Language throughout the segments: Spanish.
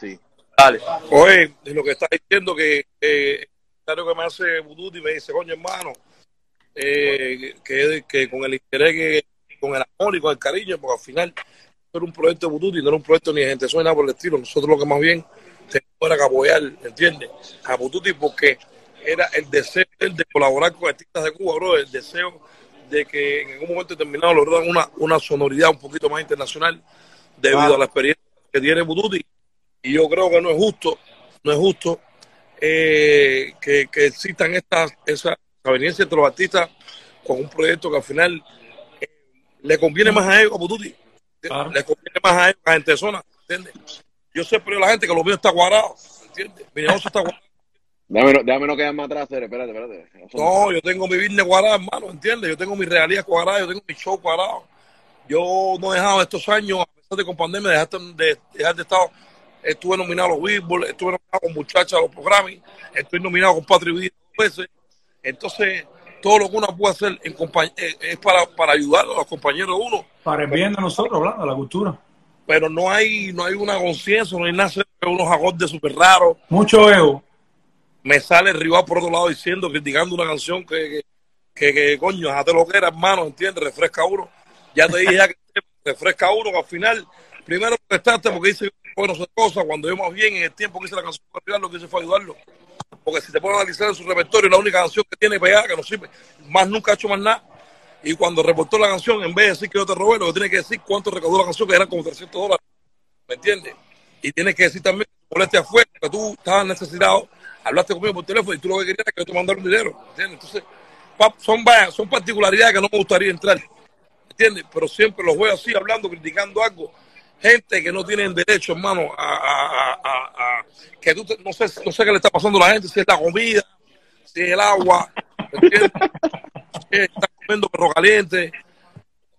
sí. Dale. Oye, lo que está diciendo que eh, claro que me hace Buduti me dice, coño hermano, eh, que, que con el interés que con el amor y con el cariño, porque al final no era un proyecto de Buduti, no era un proyecto ni de gente suena por el estilo. Nosotros lo que más bien tenemos era que apoyar, ¿entiendes? A Buduti porque era el deseo de colaborar con artistas de Cuba, bro, el deseo de que en algún momento determinado lograran una, una sonoridad un poquito más internacional debido a la experiencia que tiene Buduti. Y yo creo que no es justo, no es justo eh, que, que, existan estas esa aveniencia entre los artistas con un proyecto que al final eh, le conviene más a ellos, a Buduti, claro. le conviene más a ellos, a gente de zona, ¿entiendes? Yo sé pero la gente que lo mío está cuadrado, ¿entiendes? Mi negocio está cuadrado. Déjame, déjame no quedar más atrás, espérate, espérate. No, yo tengo mi business cuadrado, hermano, ¿entiendes? Yo tengo mis realidades cuadradas, yo tengo mi show cuadrado. Yo no he dejado estos años, a pesar de con pandemia, dejar de, dejar de estar. Estuve nominado a los Billboard, estuve nominado con muchachas a los programas, estoy nominado con Patri Vida veces. Entonces, todo lo que uno puede hacer en es para, para ayudar a los compañeros de uno. Para el bien de nosotros, hablando de la cultura. Pero no hay, no hay una conciencia, no hay nada, unos acordes súper raros. Mucho ego me sale el rival por otro lado diciendo, criticando una canción que, que, que, coño, déjate lo que era, hermano, ¿entiendes? Refresca uno. Ya te dije ya que refresca uno, que al final, primero prestaste porque dice bueno esas cosas, cuando yo más bien en el tiempo que hice la canción rival, lo que hice fue ayudarlo. Porque si te pones a analizar en su repertorio, la única canción que tiene pegada, que no sirve, más nunca ha hecho más nada. Y cuando reportó la canción, en vez de decir que yo te robé, lo que tiene que decir cuánto recaudó la canción, que eran como 300 dólares. ¿Me entiendes? Y tiene que decir también que molestia fue, que tú estabas necesitado hablaste conmigo por teléfono y tú lo que querías era que yo te mandara un dinero, ¿entiendes? Entonces, son, son particularidades que no me gustaría entrar, ¿entiendes? Pero siempre los veo así, hablando, criticando algo. Gente que no tienen derecho, hermano, a, a, a, a que tú, no, sé, no sé qué le está pasando a la gente, si es la comida, si es el agua, está comiendo perro caliente.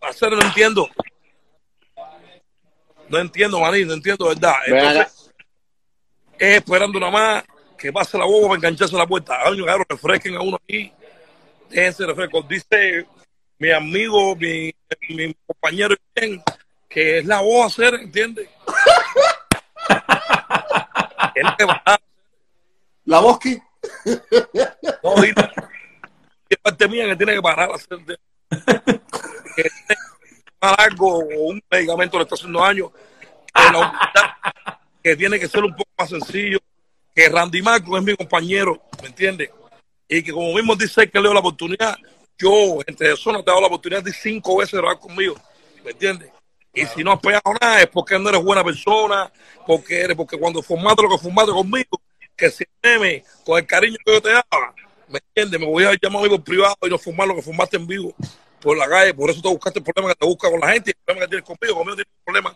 Hacer no entiendo. No entiendo, maní, no entiendo, ¿verdad? Entonces, es esperando nada más que pase la boba para engancharse a la puerta. Año, claro, refresquen a uno aquí. Déjense refresco. Dice mi amigo, mi, mi compañero, que es la voz a hacer, ¿entiendes? ¿La voz qué? No, dice, es parte mía que tiene que parar a hacer. Que tiene que tomar algo o un medicamento le está haciendo daño. Que, la, que tiene que ser un poco más sencillo que Randy Marco es mi compañero, ¿me entiendes? Y que como mismo dice que le doy la oportunidad, yo, entre eso, no te he dado la oportunidad de cinco veces grabar conmigo, ¿me entiendes? Y si no has pegado nada es porque no eres buena persona, porque eres, porque cuando formaste lo que formaste conmigo, que si me, con el cariño que yo te daba, ¿me entiendes? Me voy a llamar amigo privado y no formar lo que formaste en vivo por la calle, por eso te buscaste el problema que te busca con la gente y el problema que tienes conmigo, conmigo tienes problemas,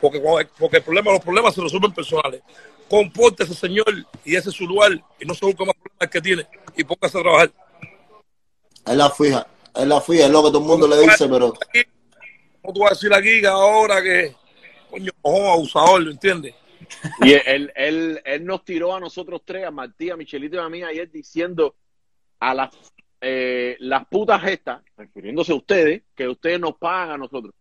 porque, porque el problema, los problemas se resuelven personales comporte ese señor y ese es su lugar y no se busca más problemas que tiene y póngase a trabajar. Es la fija, es la fija, es lo que todo el mundo le dice, pero. ¿Cómo tú vas a decir aquí que ahora que, coño, ojo, abusador, ¿lo entiendes? Y él, él, él nos tiró a nosotros tres, a Martí, a Michelito y a mí ayer diciendo a las, eh, las putas estas, refiriéndose a ustedes, que ustedes nos pagan a nosotros.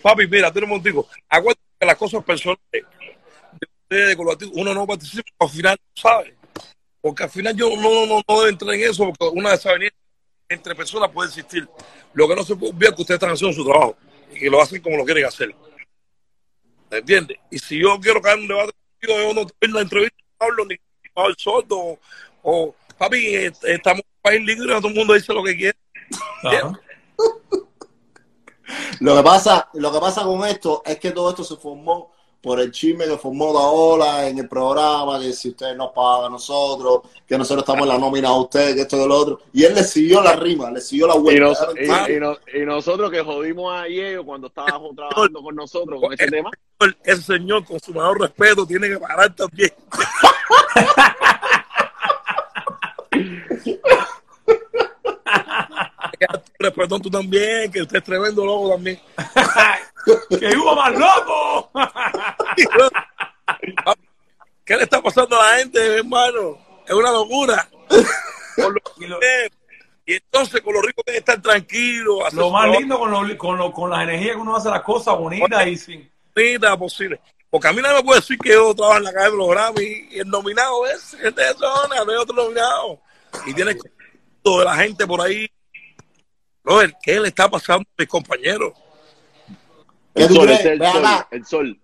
Papi, mira, tenemos un digo, acuérdate que las cosas personales de uno no participa, al final no sabe. Porque al final yo no, no, no debo entrar en eso, porque una desaveniencia entre personas puede existir. Lo que no se puede ver es que ustedes están haciendo su trabajo y que lo hacen como lo quieren hacer. ¿Me entiendes? Y si yo quiero caer en un debate yo no tengo en la entrevista, no hablo ni el sordo o, papi, estamos en un país libre, todo el mundo dice lo que quiere. lo que pasa, lo que pasa con esto es que todo esto se formó por el chisme que formó la ola en el programa, que si ustedes nos pagan a nosotros, que nosotros estamos en la nómina a ustedes, que esto y lo otro. Y él le siguió la rima, le siguió la vuelta. Y, y, nosotros que jodimos a Diego cuando estaba trabajando con nosotros con este tema. Ese señor, con su mayor respeto, tiene que parar también. Perdón, tú también, que usted es tremendo loco también. ¡Que hubo más loco! ¿Qué le está pasando a la gente, hermano? Es una locura. y entonces con los ricos que estar tranquilos. Lo más lindo con, lo, con, lo, con las energías que uno hace las cosas bonitas y sin. Bonita posible. Porque a mí nadie me puede decir que yo trabajo en la calle de los Grammy y el nominado es gente de zona, no hay otro nominado. Y tiene toda la gente por ahí. Robert, ¿qué le está pasando a mis compañeros? ¿Qué El tú sol, crees? el sol, el sol.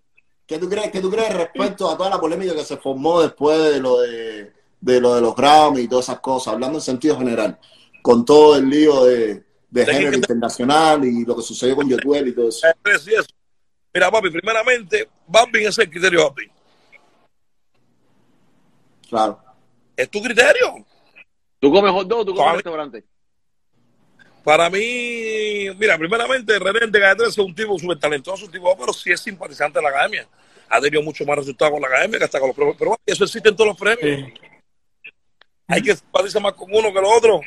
¿Qué tú crees, qué tú crees respecto a toda la polémica que se formó después de lo de, de lo de los Grammy y todas esas cosas, hablando en sentido general, con todo el lío de, de género internacional y lo que sucedió con Yotuel y todo eso? Eh, sí, eso. Mira, papi, primeramente, Bambin es el criterio, papi. Claro. Es tu criterio. ¿Tú comes hot dog o tú comes Come. restaurante? Para mí, mira, primeramente, René de Calle 13 es un tipo súper talentoso, un tipo, pero sí es simpatizante de la academia. Ha tenido mucho más resultados con la academia que hasta con los premios. Pero bueno, eso existe en todos los premios. Sí. Hay que simpatizar más con uno que los otros.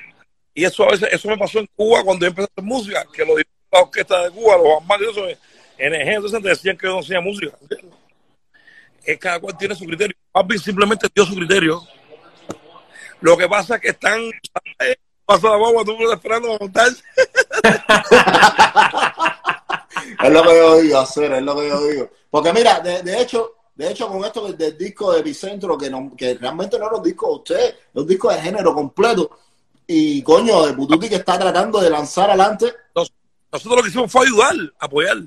Y eso a veces, eso me pasó en Cuba cuando yo empecé a hacer música, que los la orquesta de Cuba, los y eso, NG, entonces decían que yo no hacía música. Es cada cual tiene su criterio. Papi simplemente dio su criterio. Lo que pasa es que están, pasa la guagua, tú estás esperando para montarse. Es lo que yo digo, hacer, es lo que yo digo. Porque mira, de, de hecho, de hecho, con esto del, del disco de Bicentro, que, no, que realmente no es un disco de usted, es un disco de género completo. Y coño, de Pututi que está tratando de lanzar adelante. Nosotros lo que hicimos fue ayudar, apoyar.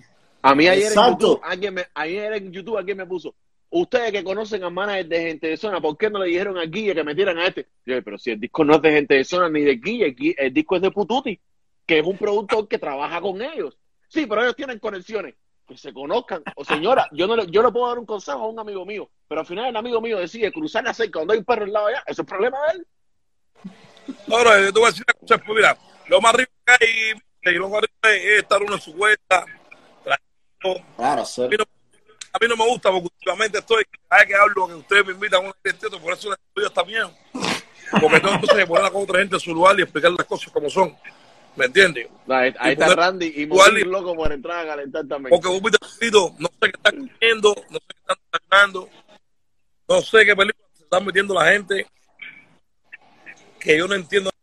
A mí ayer en. YouTube, alguien me, ayer en YouTube alguien me puso, ustedes que conocen a managers de gente de zona, ¿por qué no le dijeron a Guille que metieran a este? Yo, pero si el disco no es de gente de zona ni de Guille, el, disco es de Pututi, que es un productor que trabaja con ellos. Sí, pero ellos tienen conexiones. Que se conozcan. O señora, yo no le, yo le puedo dar un consejo a un amigo mío, pero al final el amigo mío decide cruzar la cerca cuando hay un perro al lado allá. Eso es problema de él. Ahora, yo te voy a decir una cosa, pues mira, lo más rico que hay, y lo más rico es estar uno en su cuenta, tranquilo. Claro. A mí no me gusta porque últimamente estoy, cada vez que hablo, que ustedes me invitan a un evento, por eso el estudio está bien. Porque tengo entonces que poner a otra gente en su lugar y explicar las cosas como son. ¿Me entiendes? Ahí, está Randy y Morir loco por entrar a calentar también. Porque vos no sé qué están comiendo, no sé qué están sacando, no sé qué película se están metiendo la gente, que yo no entiendo.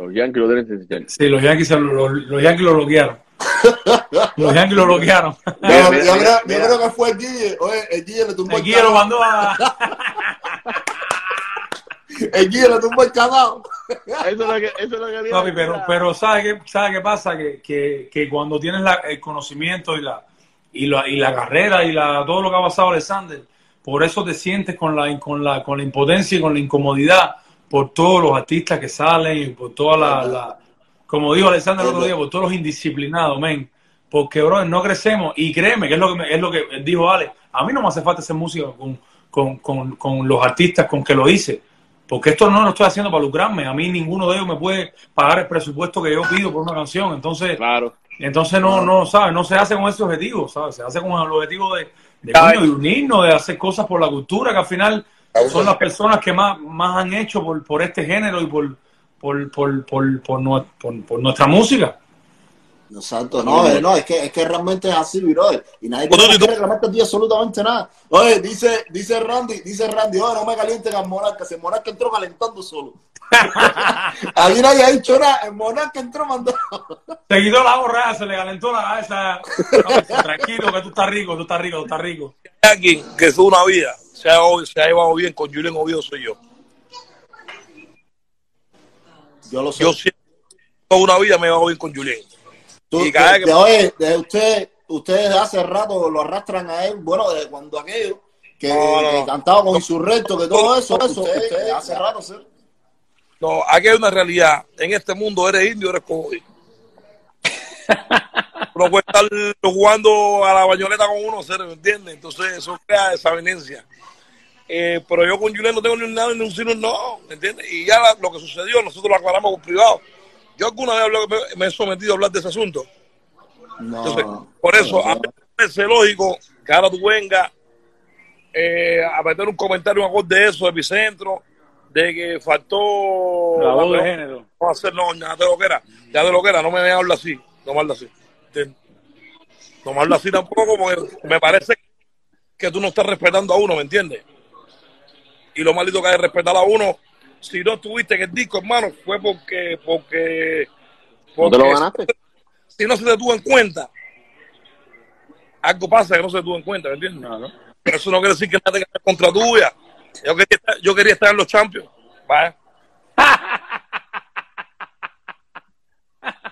Los Yankees lo deben necesitar. Sí, los Yankees, se lo, lo- los Yankees lo bloquearon. Los Yankees lo bloquearon. Yo, Mira, yo mira, creo, yo creo que fue el Guille. Oye, el Guille le tumbó el, El Guille lo mandó a... El Guille le tumbó el canal. Eso es lo que, eso es lo que Papi, pero, pero ¿sabe qué, sabe qué pasa? Que, que, que cuando tienes la- el conocimiento y la, y, la, y la carrera y la, todo lo que ha pasado Alexander, por eso te sientes con la, con, la, con la impotencia y con la incomodidad por todos los artistas que salen y por toda la, la- como dijo Alexander el otro día, por todos los indisciplinados, men. Porque, bro, no crecemos. Y créeme, que es lo que, me- es lo que dijo Ale, a mí no me hace falta hacer música con, con, con, con los artistas con que lo hice. Porque esto no lo estoy haciendo para lucrarme. A mí ninguno de ellos me puede pagar el presupuesto que yo pido por una canción. Entonces, Claro. entonces no, no, ¿sabes? No se hace con ese objetivo, ¿sabes? Se hace con el objetivo de, de, ¿Sabes? coño, de unirnos, de hacer cosas por la cultura, que al final son las personas que más, más han hecho por, por este género y por, por, por, por, por, nue- por- por nuestra música. Exacto, no, eh, no, es que, es que realmente es así, brother. Y nadie Bueno, quiere tú- reclamarte a ti absolutamente nada. Oye, dice, dice Randy, dice Randy, oye, no me caliente el Monarca, si el Monarca entró calentando solo. Ahí nadie ha dicho nada, el Monarca entró mandando. Se quitó la borra, se le calentó la esa. No, tranquilo, que tú estás rico, tú estás rico, tú estás rico. Alguien que es una vida, se ha, se ha llevado bien con Julián Oviedo, soy yo. Yo lo sé. Yo siempre, toda una vida me he llevado bien con Julián. Y cada vez que- de- oye, de usted, ustedes hace rato lo arrastran a él, bueno, desde cuando aquello, que, No, no. que cantaba con Insurrecto, que todo No, eso, no, eso, hace rato, ¿sí? No, aquí hay una realidad. En este mundo eres indio, eres cojones. No puedes estar jugando a la bañoleta con uno, ¿se ¿me entiendes? Entonces eso crea desavenencia. Eh, pero yo con Julián no tengo ni nada, ni un sino no, ¿me entiendes? Y ya la- lo que sucedió, nosotros lo aclaramos por privado. Yo alguna vez hablo- me, me he sometido a hablar de ese asunto. No. Entonces, por eso, a mí me parece lógico que ahora tú vengas eh, a meter un comentario, un acorde de eso, de Epicentro, de que faltó La voz de la- género. no va a ser, no, ya de lo que era, ya de lo que era, no me habla así, no me habla así. ¿entiendes? No me habla así tampoco porque me parece que tú no estás respetando a uno, ¿me entiendes? Y lo maldito que hay que respetar a uno, si no tuviste que el disco, hermano, fue porque, porque ¿No te lo Porque ganaste? Si no se te tuvo en cuenta, algo pasa que no se te tuvo en cuenta, ¿me entiendes? Pero eso no quiere decir que nada tenga contra tuya. Yo quería estar, yo quería estar en los Champions. Vaya.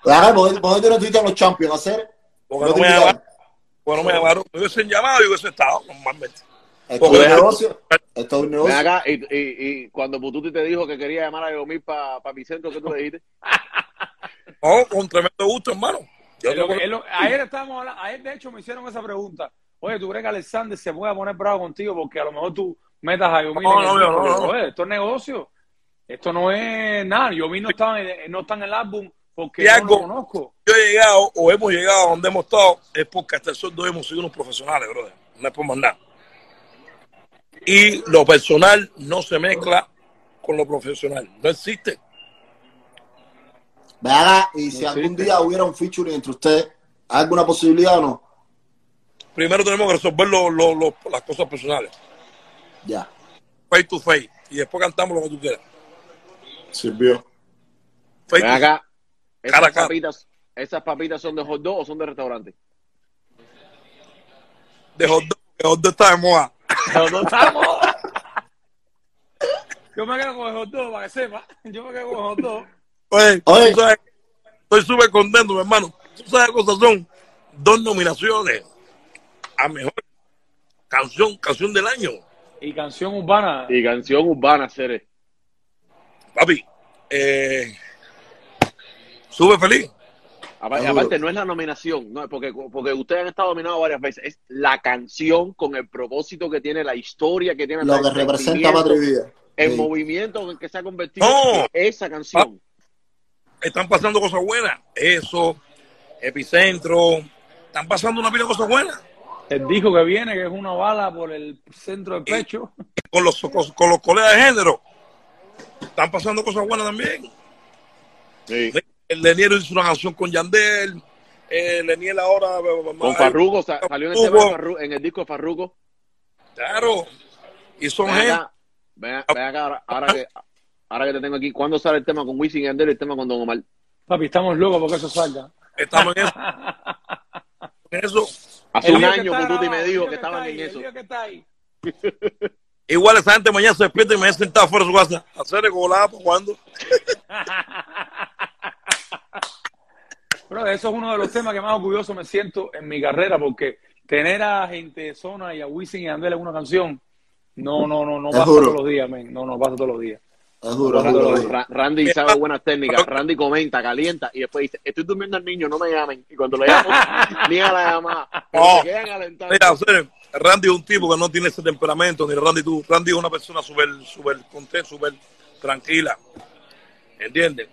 Claro, ¿por qué- no estuviste en los Champions? ¿Hacer? Porque No no me llamaron. Porque no me llamaron. Me hubiesen llamado y hubiese estado normalmente. Esto es Porque- un negocio. Esto es un negocio. acá, y, y, y cuando Pututi te dijo que quería llamar a Yomir para mi centro, ¿qué tú le dijiste? No, con tremendo gusto, hermano. Yo lo que- lo- ayer estábamos hablando, ayer de hecho me hicieron esa pregunta. Oye, ¿tú crees que Alexander se puede poner bravo contigo porque a lo mejor tú metas a Yomir No, no, no, no, no. Oye, esto es negocio. Esto no es nada. Yomir no está, en, no está en el álbum porque Y no lo conozco. yo he llegado o hemos llegado a donde hemos estado es porque hasta el hoy hemos sido unos profesionales, brother. No es por más nada. Y lo personal no se mezcla con lo profesional. No existe. Ven acá, y si No algún existe. día hubiera un featuring entre ustedes, ¿hay alguna posibilidad o no? Primero tenemos que resolver lo- lo- lo- las cosas personales. Ya, Face to face. Y después cantamos lo que tú quieras. sirvió. Face Ven acá, esas Cara a cara. papitas, ¿esas papitas son de hot dog o son de restaurante? de hot dog, que hot dog está de moda. No estamos. Yo me quedo con el hot dog, para que sepa. Yo me quedo con el hot dog. Oye, Oye. tú sabes, estoy súper contento, mi hermano. Tú sabes qué cosas son dos nominaciones a mejor canción, canción del año. Y canción urbana. Y canción urbana, Cere. Papi, eh, sube feliz. Aparte, no es la nominación, no, porque, porque ustedes han estado nominados varias veces. Es la canción con el propósito que tiene, la historia que tiene, Lo que representa Patria el Sí. movimiento en el que se ha convertido No. esa canción. Están pasando cosas buenas. Eso, Epicentro. Están pasando una pila de cosas buenas. El disco que viene, que es una bala por el centro del pecho. Con los, con, con los colegas de género. Están pasando cosas buenas también. Sí. El Leniero hizo una canción con Yandel. El Leniel ahora. Con Farruko, sa- salió en el, tema en el disco de Farruko. Claro. Y son Ven gente. acá, ven, ven acá ahora, ahora que, ahora que te tengo aquí, ¿cuándo sale el tema con Wisin y Yandel y el tema con Don Omar? Papi, estamos locos porque eso salga. Estamos en eso. En eso. Hace El un que año está Pututi me dijo que está estaban ahí, en eso. lío que está ahí. Igual esa gente mañana se despierta y me sentar fuera de su casa. Hacer el golapo cuando. Bro, eso es uno de los temas que más orgulloso me siento en mi carrera, porque tener a gente de zona y a Wisin y a Andel en una canción, no, no, no, no Es pasa duro. todos los días, men. No, no pasa todos los días. Es duro, es Randy, sabe buenas técnicas. Randy comenta, calienta y después dice: Estoy durmiendo al niño, no me llamen. Y cuando le llamo, niega la llamada. No. se quedan alentando. Mira, hacer, Randy es un tipo que no tiene ese temperamento, ni Randy tú. Randy es una persona súper, súper contenta, súper tranquila. ¿Entiendes?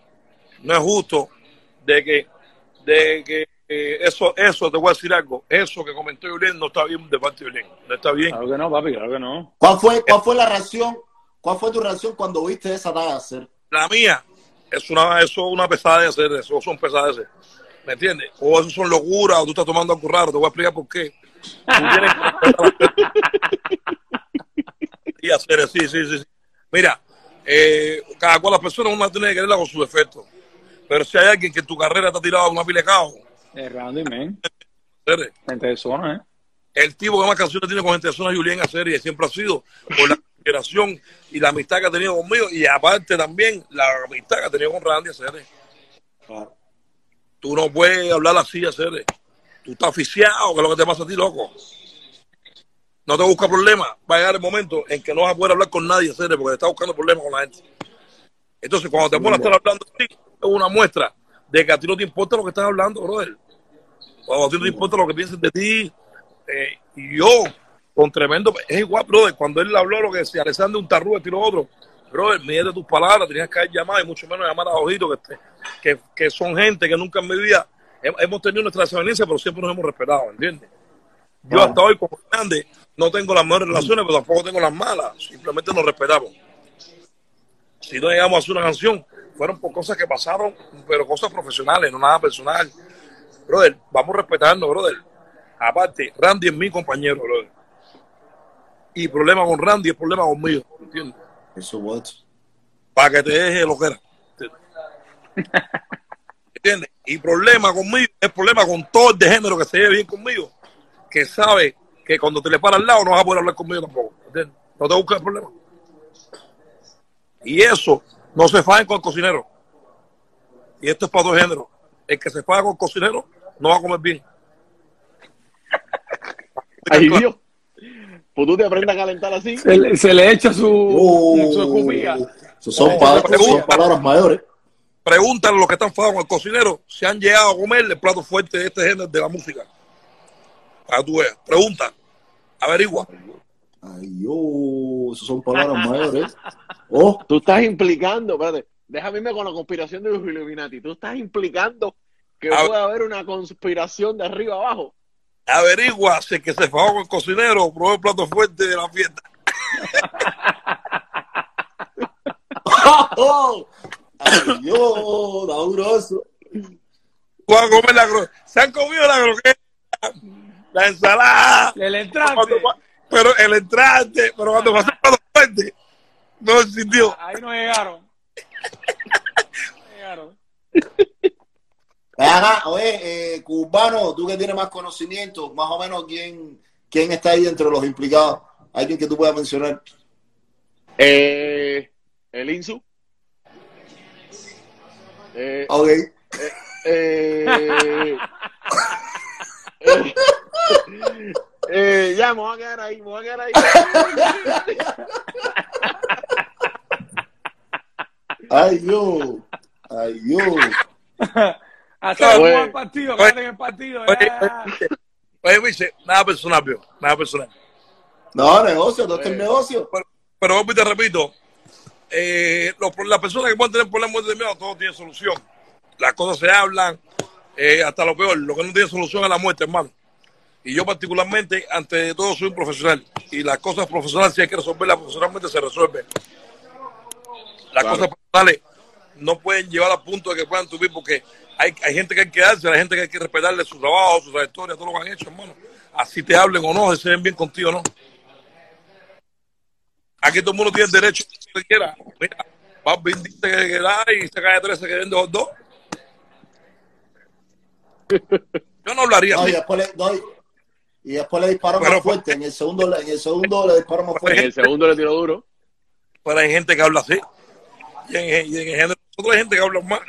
No es justo de que, de que eh, eso, eso, te voy a decir algo, eso que comentó Julián no está bien de parte de Julián. No está bien. Claro que no, papi, claro que no. ¿Cuál fue, ¿Cuál fue la reacción? ¿Cuál fue tu reacción cuando viste esa talla hacer? La mía es una, eso es una pesadez hacer eso, son pesadeces. ¿Me entiendes? O eso son locuras, o tú estás tomando algo raro, te voy a explicar por qué. Y hacer sí, sí, sí, sí. Mira, eh, cada cual las personas uno tiene que quererla con sus defectos. Pero si hay alguien que en tu carrera te ha tirado una pila de caos, Es Randy, men. hacer, Gente de zona, ¿eh? el tipo que más canciones tiene con gente de zona Julián hacer y siempre ha sido por la consideración y la amistad que ha tenido conmigo y aparte también la amistad que ha tenido con Randy hacer. Tú no puedes hablar así, hacer. Tú estás aficiado, que es lo que te pasa a ti, loco. No te busca problemas. Va a llegar el momento en que no vas a poder hablar con nadie, hacer, porque te está buscando problemas con la gente. Entonces, cuando te pones a estar hablando así, es una muestra de que a ti no te importa lo que estás hablando, brother. Cuando a ti no te importa lo que piensen de ti. eh, y yo, con tremendo. Es igual, brother. Cuando él habló lo que decía Alexander un tarrú, y lo otro. Brother, mide tus palabras, tenías que haber llamado y mucho menos llamar a Ojito, que, que, que son gente que nunca en mi vida hem- hemos tenido nuestra desavenencia, pero siempre nos hemos respetado, ¿entiendes? Yo hasta hoy con Hernández no tengo las mejores relaciones, pero tampoco tengo las malas. Simplemente nos respetamos. Si no llegamos a hacer una canción, fueron por cosas que pasaron, pero cosas profesionales, no nada personal. Brother, vamos respetando, brother. Aparte, Randy es mi compañero, brother. Y problema con Randy es problema conmigo, ¿entiendes? Por supuesto. Para que te deje lo que era. ¿Entiendes? Y problema conmigo es problema con todo el de género que se lleve bien conmigo, que sabe que cuando te le para al lado no vas a poder hablar conmigo tampoco. ¿Entiendes? No te busques el problema. Y eso no se fajen con el cocinero. Y esto es para dos géneros. El que se faja con el cocinero no va a comer bien. Ay, Dios. Pues tú te aprendes a calentar así. Se le, se le echa su, su escupida. eso son, pero- son palabras mayores. Pregúntale a los que están fajados con el cocinero si han llegado a comer el plato fuerte de este género de la música. Para tú veas. Pregunta. Averigua. Ay, yo, eso son palabras mayores. Oh, Tú estás implicando, espérate, déjame irme con la conspiración de los Illuminati. Tú estás implicando que A puede haber una conspiración de arriba abajo. Averigua si que se fajó con el cocinero probó el plato fuerte de la fiesta. oh, a comer la cro- Se han comido la croqueta, la ensalada. El entrante. Pero el entrante, pero cuando pasó el plato fuerte, no existió. Ahí no llegaron. No llegaron. Acá, oye, eh, cubano, tú que tienes más conocimiento, más o menos quién, quién está ahí entre los implicados. Alguien que tú puedas mencionar. Eh, el Insu. Eh, Ok. eh, eh, eh, ya, me voy a quedar ahí, me voy a quedar ahí. Ay, yo. Ay, yo. Hasta Oye, el partido, quédate en el partido. Oye, ya. oye, oye, nada personal, vio, nada personal. No, negocio, todo este es Eh. negocio. Pero, pero y te repito, eh, los- las personas que pueden tener problemas determinados, todo tiene solución. Las cosas se hablan, eh, hasta lo peor, lo que no tiene solución es la muerte, hermano. Y yo particularmente, ante todo, soy un profesional. Y las cosas profesionales, si hay que resolverlas profesionalmente, se resuelven. Las Claro. cosas personales no pueden llevar al punto de que puedan subir porque hay, hay gente que hay que darse, hay gente que hay que respetarle su trabajo, su trayectoria, todo lo que han hecho, hermano. Así te hablen o no, se ven bien contigo o no. Aquí todo el mundo tiene derecho a lo que quiera. Mira, Barbie dice que, que da y se cae 13 que vende los dos. Yo no hablaría No, y después le, no, y- después le disparó Pero- más fuerte. En el segundo, le- en el segundo le disparó más En fuerte. el segundo le tiró duro. Pero hay gente que habla así. Y en, y en el género, nosotros hay gente que habla más.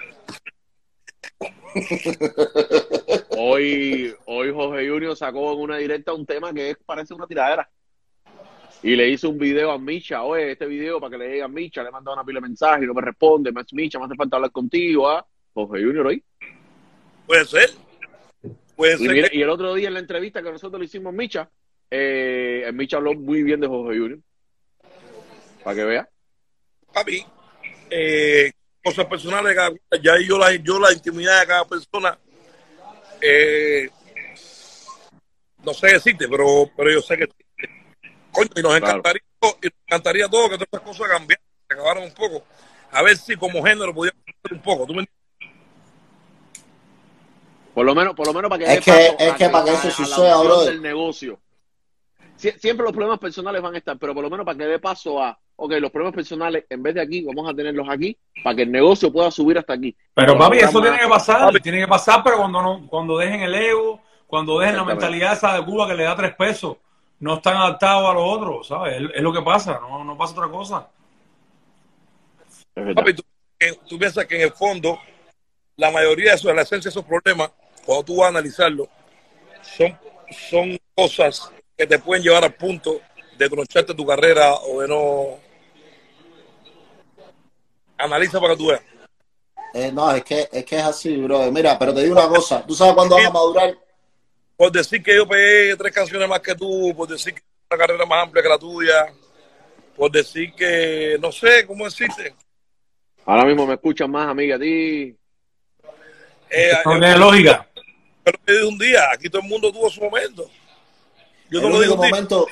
Hoy, hoy Jorge Junior sacó en una directa un tema que es, parece una tiradera. Y le hizo un video a Micha, oye, este video para que le diga a Micha, le he mandado una pila de mensajes y no me responde, más Micha, me hace falta hablar contigo, ¿ah? Jorge Junior hoy. Puede ser. Puede Y, ser. que- y el otro día en la entrevista que nosotros le hicimos a Micha, eh, Micha habló muy bien de Jorge Junior. Para que vea. papi, eh, cosas personales, de cada ya yo la, yo la intimidad de cada persona, eh, no sé decirte, pero, pero yo sé que coño, y nos Claro. encantaría, y nos encantaría todo que todas estas cosas cambiaran, que acabaran un poco. A ver si como género cambiar un poco. ¿tú me entiendes? Por lo menos, por lo menos para que Es que- paso es que para que eso suceda, brother. del negocio. Sie- siempre los problemas personales van a estar, pero por lo menos para que dé paso a, ok, los problemas personales en vez de aquí, vamos a tenerlos aquí, para que el negocio pueda subir hasta aquí. Pero papi, eso tiene que pasar, Papi. tiene que pasar, pero cuando no, cuando dejen el ego, cuando dejen la mentalidad esa de Cuba que le da tres pesos, no están adaptados a los otros, ¿sabes? Es, es lo que pasa, no, no pasa otra cosa. Papi, tú, eh, tú piensas que en el fondo, la mayoría de esos, la esencia de esos problemas, cuando tú vas a analizarlo, son, son cosas que te pueden llevar al punto de troncharte tu carrera o de no. Analiza para que tú veas. Eh, no, es que, es que es así, bro. Mira, pero te digo una cosa. ¿Tú sabes cuándo vas a madurar? Por decir que yo pegué tres canciones más que tú, por decir que tengo una carrera más amplia que la tuya, por decir que, no sé, ¿cómo decirte? Ahora mismo me escuchan más, amiga, a ti. Eh, No eh, tiene lógica. pero te digo un día, aquí todo el mundo tuvo su momento. Yo El lo digo único, momento,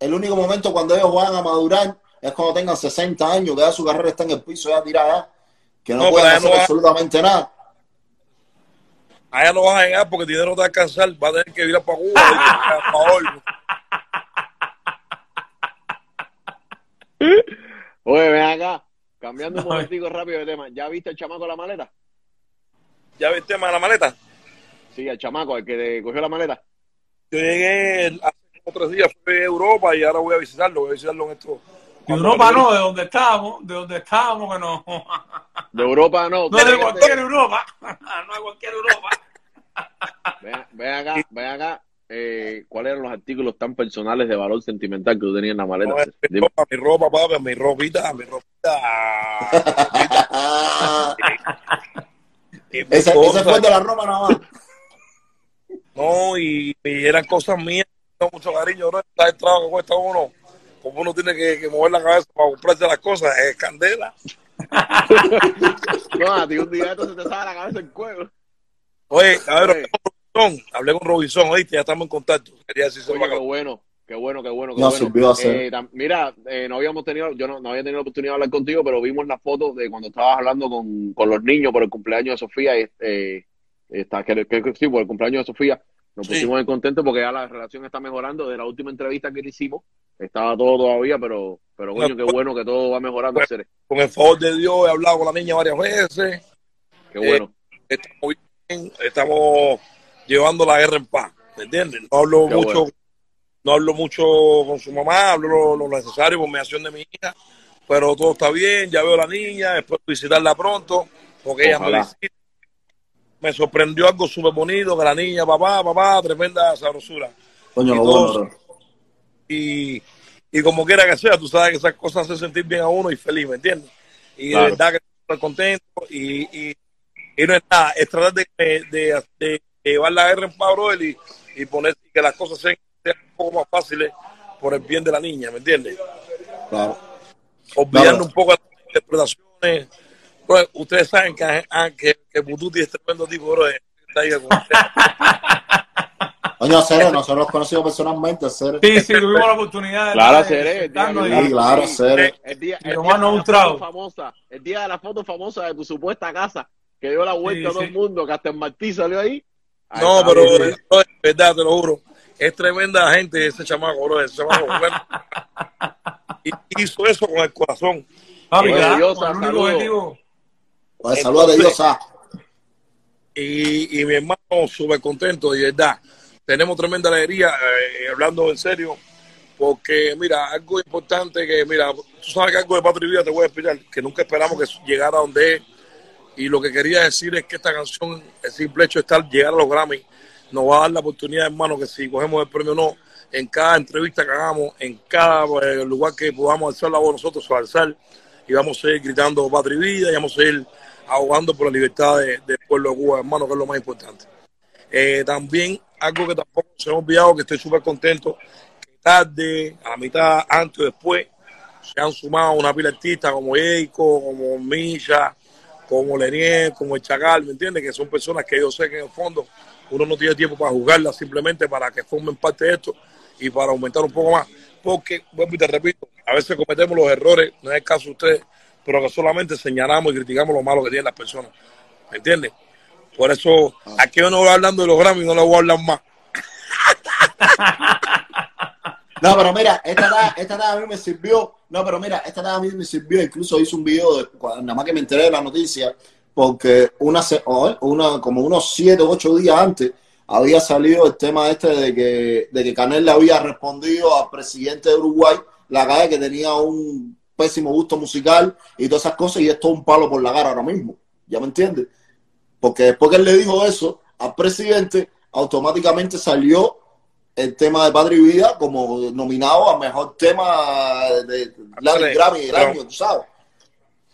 el único momento cuando ellos van a madurar es cuando tengan 60 años, que ya su carrera está en el piso, ya tirada, que no, No, pueden hacer no va- absolutamente nada. Allá no vas a llegar porque el dinero no te va a alcanzar, vas a tener que ir para Cuba. a favor. Oye, ven acá, cambiando un Ay. momentico rápido de tema. ¿Ya viste el chamaco de la maleta? ¿Ya ves el tema de la maleta? Sí, el chamaco, el que cogió la maleta. Yo llegué hace tres días, fui a Europa y ahora voy a visitarlo, voy a visitarlo en esto. De Europa no, de donde estábamos, de donde estábamos que no. De Europa no. No de cualquier Europa, no de cualquier Europa. Ven, ven acá, ven acá. Eh, ¿Cuáles eran los artículos tan personales de valor sentimental que tú tenías en la maleta? No, mi ropa, mi ropa, papi, mi ropita, mi ropita. Ese fue de la Roma nada más. No, y, y eran cosas mías, mucho cariño, ¿no? Está el trabajo que cuesta uno, como uno tiene que, que mover la cabeza para comprarse las cosas, es candela. No, a ti un día esto se te sale la cabeza en cuero. Oye, a ver, Oye. hablé con Robinson, hablé con Robinson, oíste, ya estamos en contacto. Quería decirse Oye, qué bueno, qué bueno, qué bueno, qué No, bueno. sirvió a hacer. Eh, tam- mira, eh, no habíamos tenido, yo no, no había tenido la oportunidad de hablar contigo, pero vimos la foto de cuando estabas hablando con, con los niños por el cumpleaños de Sofía, y, eh, está, que, que- que sí, por el cumpleaños de Sofía, nos Sí. pusimos muy contentos porque ya la relación está mejorando. De la última entrevista que le hicimos, estaba todo todavía, pero, pero coño, qué bueno que todo va mejorando. Con el favor de Dios, he hablado con la niña varias veces, Qué bueno. estamos bien, estamos llevando la guerra en paz, ¿me entiendes? No hablo Qué mucho, bueno. no hablo mucho con su mamá, hablo lo, lo necesario por mediación de mi hija, pero todo está bien, ya veo a la niña, espero visitarla pronto, porque ella me Ojalá. visita. Me sorprendió algo súper bonito, que la niña, papá, papá, tremenda sabrosura. Coño, Y y, y como quiera que sea, tú sabes que esas cosas hacen sentir bien a uno y feliz, ¿me entiendes? Y Claro. de verdad que estoy contento y, y, y no es nada, es tratar de, de, llevar la guerra en brother, y, y poner que las cosas sean, sean un poco más fáciles por el bien de la niña, ¿me entiendes? Claro. Olvidando Claro. un poco las interpretaciones. Brother, ustedes saben que, ah, que, que Bututi es tremendo tipo, bro. Está ahí con Coño, Cere, nosotros los conocimos personalmente, Cere. Sí, sí, tuvimos la oportunidad de, Claro, Cere, Sí, claro, Cere. El día, el día de la foto famosa, el día de la foto famosa de tu supuesta casa, que dio la vuelta Sí, a todo sí. el mundo, que hasta el Martí salió ahí. Ahí No, pero bro, es verdad, te lo juro. Es tremenda gente ese chamaco, bro. Ese chamaco, bueno. Y hizo eso con el corazón. Oye, Diosa, con el único objetivo. Pues, saludos de Dios, ah. Y, y mi hermano súper contento, de verdad. Tenemos tremenda alegría, eh, hablando en serio, porque, mira, algo importante que, mira, tú sabes que algo de Patria y Vida te voy a explicar, que nunca esperamos que llegara a donde es. Y lo que quería decir es que esta canción, el simple hecho de estar, llegar a los Grammy, nos va a dar la oportunidad, hermano, que si cogemos el premio o no, en cada entrevista que hagamos, en cada eh, lugar que podamos alzar la voz nosotros, alzar, y vamos a ir gritando Patria y Vida, y vamos a ir ahogando por la libertad de- del pueblo de Cuba, hermano, que es lo más importante. Eh, también algo que tampoco se ha olvidado, que estoy súper contento, que tarde, a la mitad, antes o después, se han sumado una pila de artistas como Eiko, como Misha, como Lenier, como el Chacal, ¿me entiendes? Que son personas que yo sé que en el fondo uno no tiene tiempo para juzgarlas, simplemente para que formen parte de esto y para aumentar un poco más. Porque, vuelvo y te repito, a veces cometemos los errores, no es el caso de ustedes, pero que solamente señalamos y criticamos lo malo que tienen las personas. ¿Me entiendes? Por eso, aquí yo no voy hablando de los Grammy, no le voy a hablar más. No, pero mira, esta tarde, esta tarde a mí me sirvió. No, pero mira, esta tarde a mí me sirvió. Incluso hice un video de, nada más que me enteré de la noticia, porque una, una como unos siete o ocho días antes había salido el tema este de que, de que Canel le había respondido al presidente de Uruguay, la calle que tenía un pésimo gusto musical y todas esas cosas, y esto es un palo por la cara ahora mismo. ¿Ya me entiendes? Porque después que él le dijo eso al presidente, automáticamente salió el tema de Padre y Vida como nominado a mejor tema de Latin Grammy del año, tú sabes.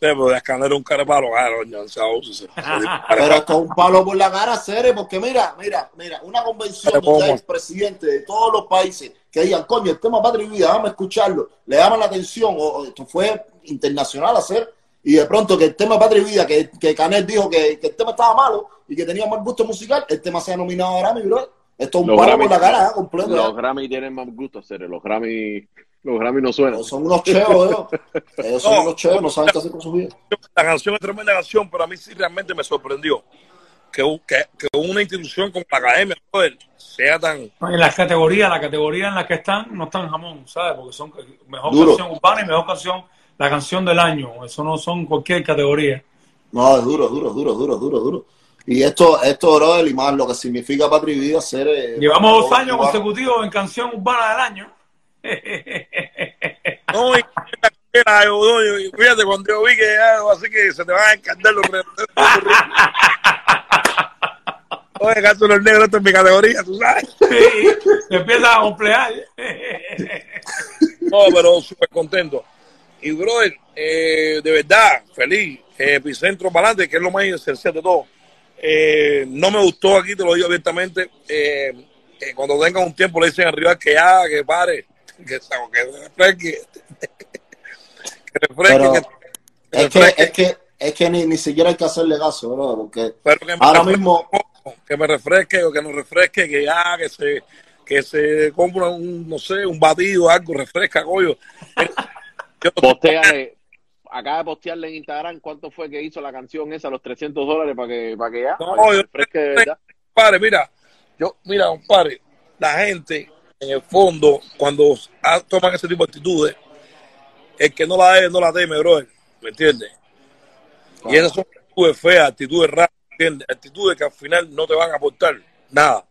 Sí, pero de escáner un carepalo, claro, coño, o sea, o sea, Pero esto es un palo por la cara, Cere, porque mira, mira, mira, una convención donde hay ¿cómo? presidentes de todos los países que digan, coño, el tema Patria y Vida, vamos a escucharlo, le llaman la atención, o, o esto fue internacional hacer, y de pronto que el tema Patria y Vida, que, que Canet dijo que, que el tema estaba malo y que tenía mal gusto musical, el tema sea nominado a Grammy, bro. Esto es un Grammy- por la cara, ¿eh? completo. Los ¿eh? Grammy tienen más gusto, Ceres. Los Grammy, los Grammy no suenan. Son unos cheos, ellos. Ellos son No. unos cheos, no saben qué hacer con su vida. La canción es tremenda canción, pero a mí sí realmente me sorprendió que, que, que una institución como la Academia brother, sea tan... En las categorías, la categoría en las que están, no están jamón, ¿sabes? Porque son mejor Duro. canción urbana y mejor canción, la canción del año. Eso no son cualquier categoría. No, es duro, duro, duro, duro, duro, duro. Y esto, esto, brother, y más lo que significa Patria y Vida ser... eh, Llevamos dos años consecutivos en canción urbana del año. No, y la fíjate, cuando yo vi que ya, así que se te van a encantar los. Oye, gato los negros, esto es mi categoría, tú sabes. Sí, se empieza a complejar. No, pero súper contento. Y, brother, eh, de verdad, feliz. Eh, Epicentro para adelante, que es lo más esencial de todo. Eh, no me gustó aquí, te lo digo abiertamente. eh, eh, cuando tengan un tiempo le dicen arriba que ya, que pare, que, que refresque. Que refresque. Pero que- que Es que, es que, es que ni, ni siquiera hay que hacerle caso, brother, porque que ahora mismo... que me refresque o que nos refresque, que ya, que se, que se compra un, no sé, un batido, algo, refresca, coño. Postéale, acaba de postearle en Instagram cuánto fue que hizo la canción esa, los 300 dólares para que, para que ya. No, para que yo- refresque de verdad. compadre, mira, yo, mira, compadre, la gente en el fondo, cuando toman ese tipo de actitudes, el que no la debe, no la teme, brother, ¿me entiendes? Y esas son actitudes feas, actitudes raras, ¿entiendes? Actitudes que al final no te van a aportar nada.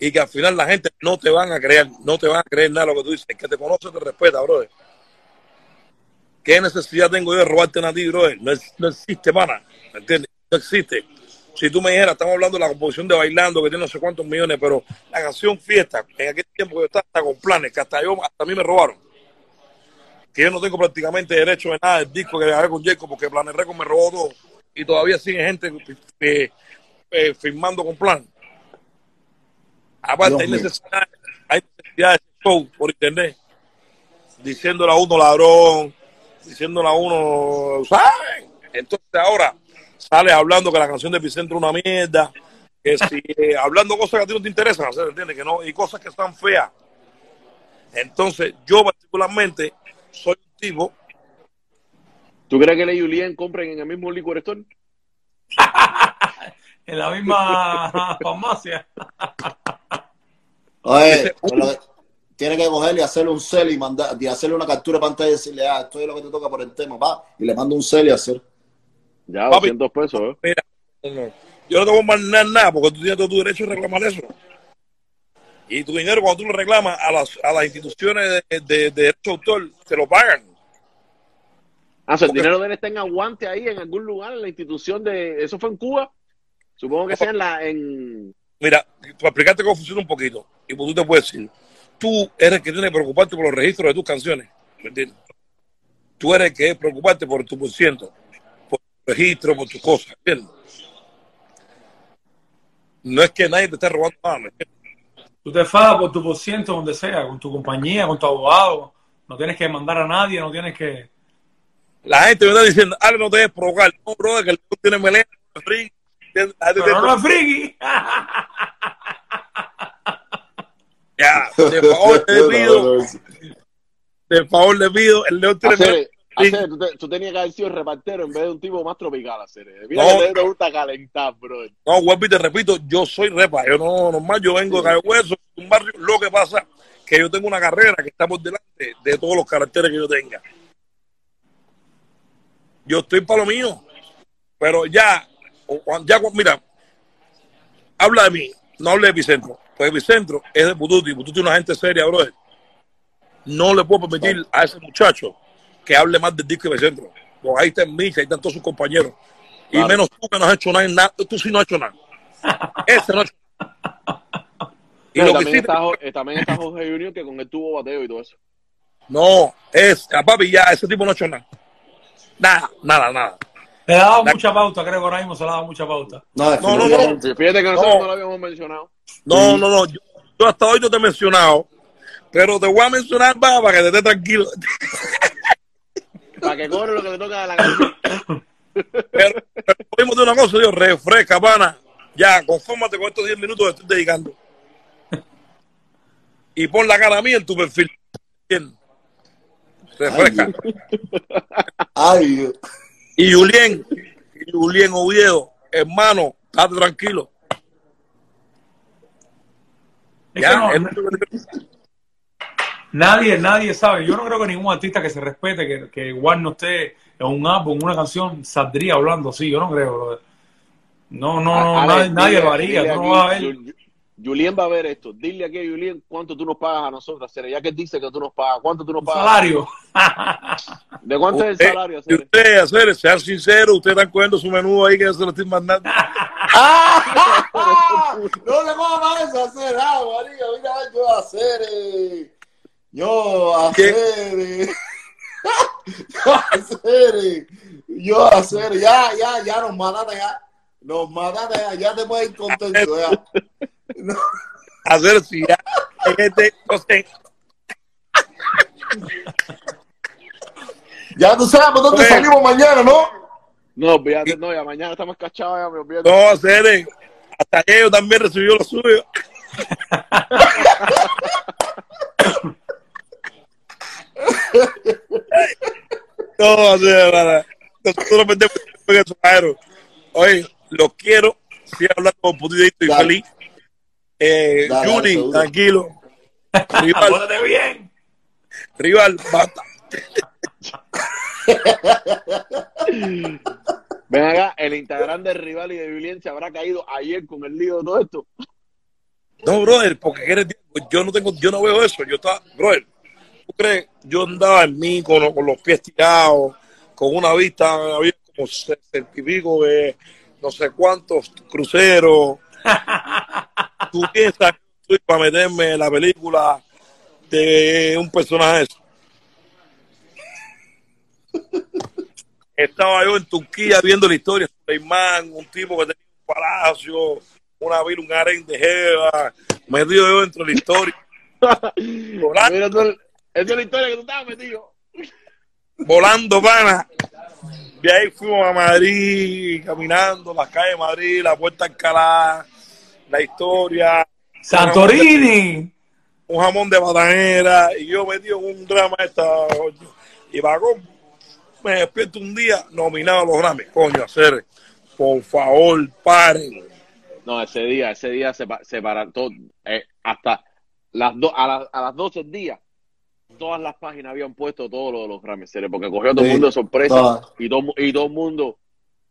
Y que al final la gente no te van a creer, no te van a creer nada lo que tú dices. Que te conoce te respeta, brother. ¿Qué necesidad tengo yo de robarte a ti, brother? No, es- no existe, pana. ¿Me entiendes? No existe. Si tú me dijeras, estamos hablando de la composición de Bailando, que tiene no sé cuántos millones, pero la canción Fiesta, en aquel tiempo yo estaba con planes, que hasta yo, hasta a mí me robaron. Que yo no tengo prácticamente derecho de nada del disco que grabé con Jacob, porque Planes Record me robó todo. Y todavía sigue gente eh, eh, firmando con plan. Aparte, hay necesidad, hay necesidad de show por internet, diciéndole a uno ladrón, diciéndole a uno, ¿saben? Entonces ahora sales hablando que la canción de Epicentro es una mierda, que si, eh, hablando cosas que a ti no te interesan, ¿se entiende? Que no, y cosas que están feas. Entonces, yo particularmente soy un tipo, ¿Tú crees que le y Julien compren en el mismo liquor store? En la misma farmacia. Oye, tiene que cogerle y hacerle un cel y mandar, y hacerle una captura de pantalla y decirle, ah, esto es lo que te toca por el tema, va, y le mando un cel y hacer. Ya, Papi. 200 pesos, ¿eh? mira, no, yo no te voy a mandar nada porque tú tienes todo tu derecho de reclamar eso. Y tu dinero, cuando tú lo reclamas a las, a las instituciones de, de, de derecho de autor, te lo pagan. Ah, o sea, el Porque- dinero de él está en aguante ahí en algún lugar, en la institución de... ¿Eso fue en Cuba? Supongo que sea en la... En... Mira, para explicarte cómo funciona un poquito, y pues tú te puedes decir, tú eres el que tiene que preocuparte por los registros de tus canciones, ¿me entiendes? Tú eres el que debe preocuparte por tu por ciento, por tu registro, por tus cosas, ¿entiendes? No es que nadie te esté robando nada, ¿me entiendes? Tú te fajas por tu por ciento donde sea, con tu compañía, con tu abogado. No tienes que mandar a nadie, no tienes que. La gente me está diciendo, Ale, no te debes provocar. No, brother, que el tipo tiene melena. ¿entiendes? La gente Pero no es friki. Ya, de favor le pido, de favor le pido, el león tiene melena. Hacer, tú, te- tú tenías que haber sido repartero en vez de un tipo más tropical, hacer. Mira No. que te, gusta calentar, bro. No, vuelvo y te repito, yo soy repa, yo no, normal, yo vengo de Cayo Hueso, un barrio, lo que pasa que yo tengo una carrera que está por delante de todos los caracteres que yo tenga. Yo estoy para lo mío, pero ya, ya, mira, habla de mí, no hable de Epicentro, pues Epicentro es de Pututi, Pututi es una gente seria, brother. No le puedo permitir a ese muchacho que hable más del disco de Epicentro, porque ahí está Micha, ahí están todos sus compañeros. Y menos tú que no has hecho nada, tú sí no has hecho nada. Ese no ha hecho nada. Y No, también, sí, está, Jo- eh, también está Jorge Junior que con él tuvo bateo y todo eso. no, es, a papi ya, ese tipo no ha hecho nada. Nada, nada, nada. Le ha dado mucha pauta, creo que ahora mismo se le ha dado mucha pauta. No, no, no. Fíjate que nosotros No. no, lo habíamos mencionado. No, no, no, yo, yo hasta hoy no te he mencionado, pero te voy a mencionar va, para que te estés tranquilo. Para que cobre lo que le toca a la canción. Pero, pero podemos de una cosa, Dios, refresca, pana. Ya, confórmate con estos 10 minutos que estoy dedicando. Y pon la cara mía en tu perfil. Bien. Refresca. Ay, Dios. Y Julien, y Julien Oviedo, hermano, estate tranquilo. Es Ya, que no- es- nadie, nadie sabe. Yo no creo que ningún artista que se respete, que, que igual no esté en un álbum, en una canción, saldría hablando así. Yo no creo, brother. No, no, A- no, nadie, nadie dile- lo haría. Tú no vas a ver. Julien va a ver esto. Dile aquí a Julien cuánto tú nos pagas a nosotros, Cere, ya que dice que tú nos pagas. ¿Cuánto tú nos pagas? salario. ¿De cuánto es el Usted- salario, Cere? usted, hacer, sean sinceros, ustedes están cogiendo su menú ahí que yo se lo estoy mandando. ¡Ah! No le cojas eso a hacer, ah, María, mira, yo a hacer, eh. yo a ¿Qué? hacer, eh. yo a hacer, eh. yo a hacer, ya, ya, ya nos mataste, ya, nos mataste, ya, ya te puedes ir contento, ya. No. Hacer si ya. Este, no sé, Ya tú sabes dónde Oye. salimos mañana, ¿no? No, no, ya mañana estamos cachados, ya me olvídate. no hacer. eh, Hasta ellos también recibió lo suyo. No, hacer, nada. Nosotros metemos en eso. Oye, los quiero. Sigue hablando con putidito y feliz. Eh, Dale, dale, Juli, seguro. tranquilo. Rival, bien. rival, basta. Ven acá, el Instagram del rival y de Julien se habrá caído ayer con el lío de todo esto. No, brother, porque eres, yo no tengo, yo no veo eso. Yo estaba, brother, ¿tú crees? Yo andaba en mí con, con los pies tirados, con una vista, había como sesenta y pico de no sé cuántos cruceros. ¿Tú piensas que estoy para meterme en la película de un personaje de eso? Estaba yo en Turquía viendo la historia de Suleimán, un tipo que tenía un palacio, una vila, un harén de jeva, metido yo dentro de la historia. Volando, Mira, tú, esa es la historia que tú estabas metido. volando pana. De ahí fuimos a Madrid, caminando las calles de Madrid, la puerta Alcalá, la historia, Santorini. un jamón de batanera, y yo metido en un drama esta, y vagón, me despierto un día nominado a los Grammys, coño, hacer, por favor, paren. No, ese día, ese día se, se para todo, eh, hasta las do, a, las a las 12 del día, todas las páginas habían puesto todo lo de los Grammys, porque cogió a todo el Sí, mundo de sorpresa todas. y todo, y todo el mundo,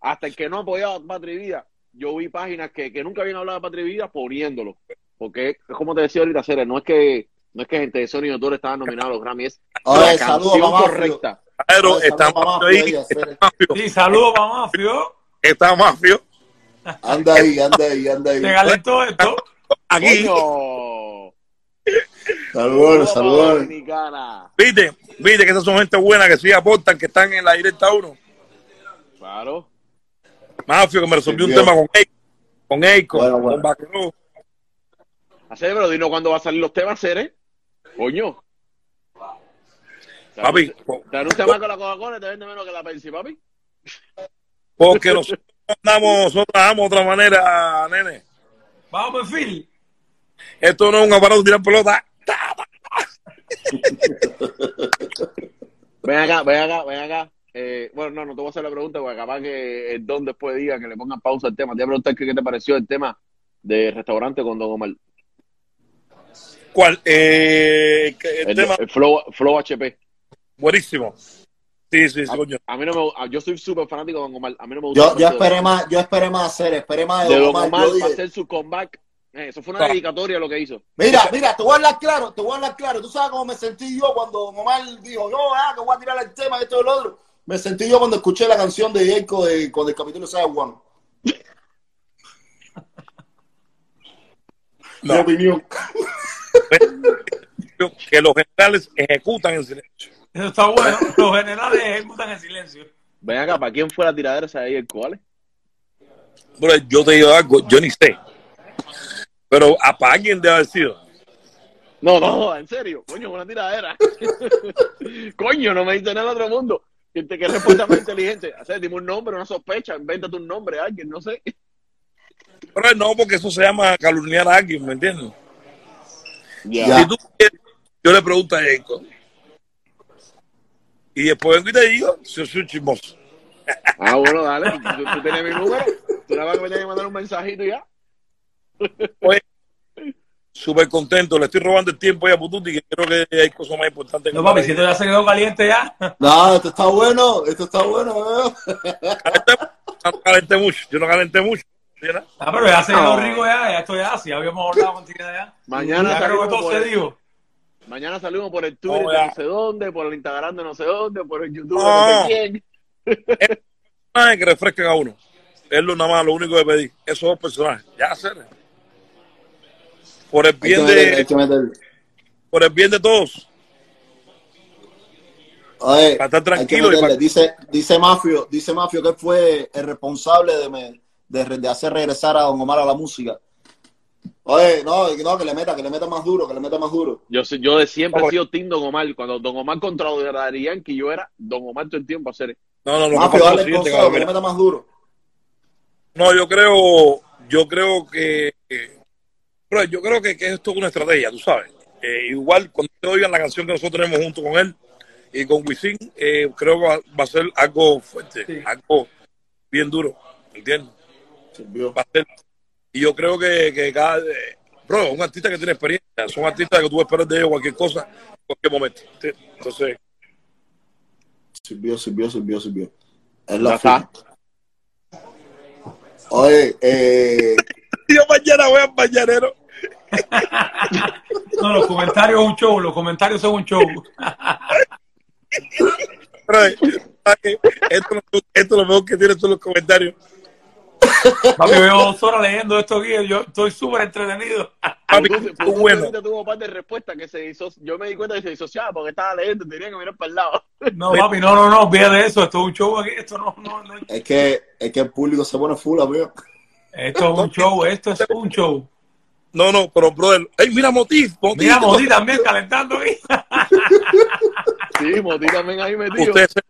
hasta el que no apoyaba a Patria y Vida, yo vi páginas que, que nunca habían hablado de Patria y Vida poniéndolo, porque es como te decía ahorita, Cere, no es que no es que gente de Sony y Autor estaban nominados a los Grammys, es Oye, la saludos canción Mafio. correcta. Pero Oye, está saludos a Mafio ahí, está. Mafio, Sí, saludos para Mafio. está Mafio, Anda ahí, anda ahí, anda ahí. Te calentó esto. aquí, Saludos, saludos. Viste, viste que esas son gente buena que sí aportan, que están en la directa uno. Claro. Mafio que me resolvió un Dios. tema con Eiko, con Eiko, Bueno, bueno. con. Hacer, pero dinos cuándo va a salir los temas, Cere. Coño. Papi, Te anuncia más con la Coca-Cola y te vende menos que la Pepsi, papi. porque nosotros andamos, nosotros trabajamos de otra manera, nene. Vamos, Phil. Esto no es un aparato de tirar pelota. Ven acá, ven acá, ven acá. Eh, bueno, no, no te voy a hacer la pregunta porque capaz que el don después diga que le pongan pausa al tema. Te voy a preguntar qué, qué te pareció el tema de restaurante con Don Omar. ¿Cuál? Eh, el El, tema el Flow, Flow HP. buenísimo. Sí, sí, sí, A, coño. a mí no me a- yo soy súper fanático de Don Omar. A mí no me gusta. Yo, yo esperé más, yo esperé más hacer, esperé más de de Don Don Omar. Omar Yo dije, hacer su comeback. Eh, eso fue Ah. una dedicatoria lo que hizo. Mira, mira, te voy a hablar claro, te voy a hablar claro. Tú sabes cómo me sentí yo cuando Don Omar dijo, no, ah, que voy a tirar el tema, esto y lo otro. Me sentí yo cuando escuché la canción de Jacob de, con el capítulo de One. Mi No. opinión. Que los generales ejecutan en silencio. Eso está bueno. Los generales ejecutan en silencio. Ven acá, ¿para quién fue la tiradera esa de el cual? Bro, yo te digo algo, yo ni sé. Pero a para alguien debe haber sido. No, no, en serio. Coño, una tiradera. Coño, no me dice nada en otro mundo. Que, te- que respuesta más inteligente. Hacer, dime un nombre, una sospecha, invéntate un nombre a alguien, no sé. Pero no, porque eso se llama calumniar a alguien, ¿me entiendes? Ya. Si tú quieres, yo le pregunto a Eco. Y después vengo y te digo, si yo soy un chismoso. Ah, bueno, dale. Tú, tú tienes mi número. Tú nada más que me tienes que mandar un mensajito y ya. Oye, súper contento, le estoy robando el tiempo ya a Pututi, que creo que hay cosas más importantes. que No, papi, si esto ya se quedó caliente ya. No, esto está bueno, esto está bueno. Calenté- no calenté mucho, yo no calenté mucho. Ah, pero ya se quedó rico ya, ya estoy así, habíamos hablado contigo ya. Mañana Ya creo que salimos, todo por se el, dijo. mañana salimos por el Twitter No, de ya. no sé dónde, por el Instagram de no sé dónde, por el YouTube de No. no sé quién. personajes que refresquen a uno. Es lo nada más, lo único que pedí. Esos dos personajes. Ya hacer. Por el que bien meterle, de, que por el bien de todos. Oye, Para estar hay que tranquilo y meterle. para- Dice, dice Mafio, dice Mafio que fue el responsable de, me- de, de hacer regresar a Don Omar a la música. Oye, no, no, que le meta, que le meta más duro, que le meta más duro. Yo, yo de siempre he sido Team Don Omar. Cuando Don Omar contra Daddy Yankee, yo era Don Omar todo el tiempo a hacer No, no, lo que Mafio, dale el consejo, que le meta más duro. No, yo creo, yo creo que, que- bro, yo creo que, que esto es una estrategia, tú sabes. Eh, igual cuando te oigan la canción que nosotros tenemos junto con él y con Wisin, eh, creo que va, va a ser algo fuerte, Sí. algo bien duro, ¿entiendes? Sirvió. Va a ser- y yo creo que, que cada, eh, bro, un artista que tiene experiencia, son artistas que tú esperas de ellos cualquier cosa, cualquier momento. ¿entiendes? Entonces, Sirvió, sirvió, sirvió, sirvió. Es la. Oye, eh, yo mañana voy al mañanero. No, los comentarios son un show, los comentarios son un show. Bro, ¿sabes qué? esto, esto es lo mejor que tiene son los comentarios. Papi, llevo dos horas leyendo esto aquí, yo estoy súper entretenido. Papi, tú- bueno. tuvo un par de respuestas que se hizo. Yo me di cuenta que se disociaba porque estaba leyendo, tenía que mirar para el lado. No, papi, no, no, no, olvídate de eso, esto es un show aquí, esto no, no, no. es que, es que el público se pone full, amigo. Esto es un show, esto es un show. No, no, pero brother, ¡ey, mira Motif! Motif Mira, Modi también calentando aquí. Sí, Moti también ahí metido. Ustedes se,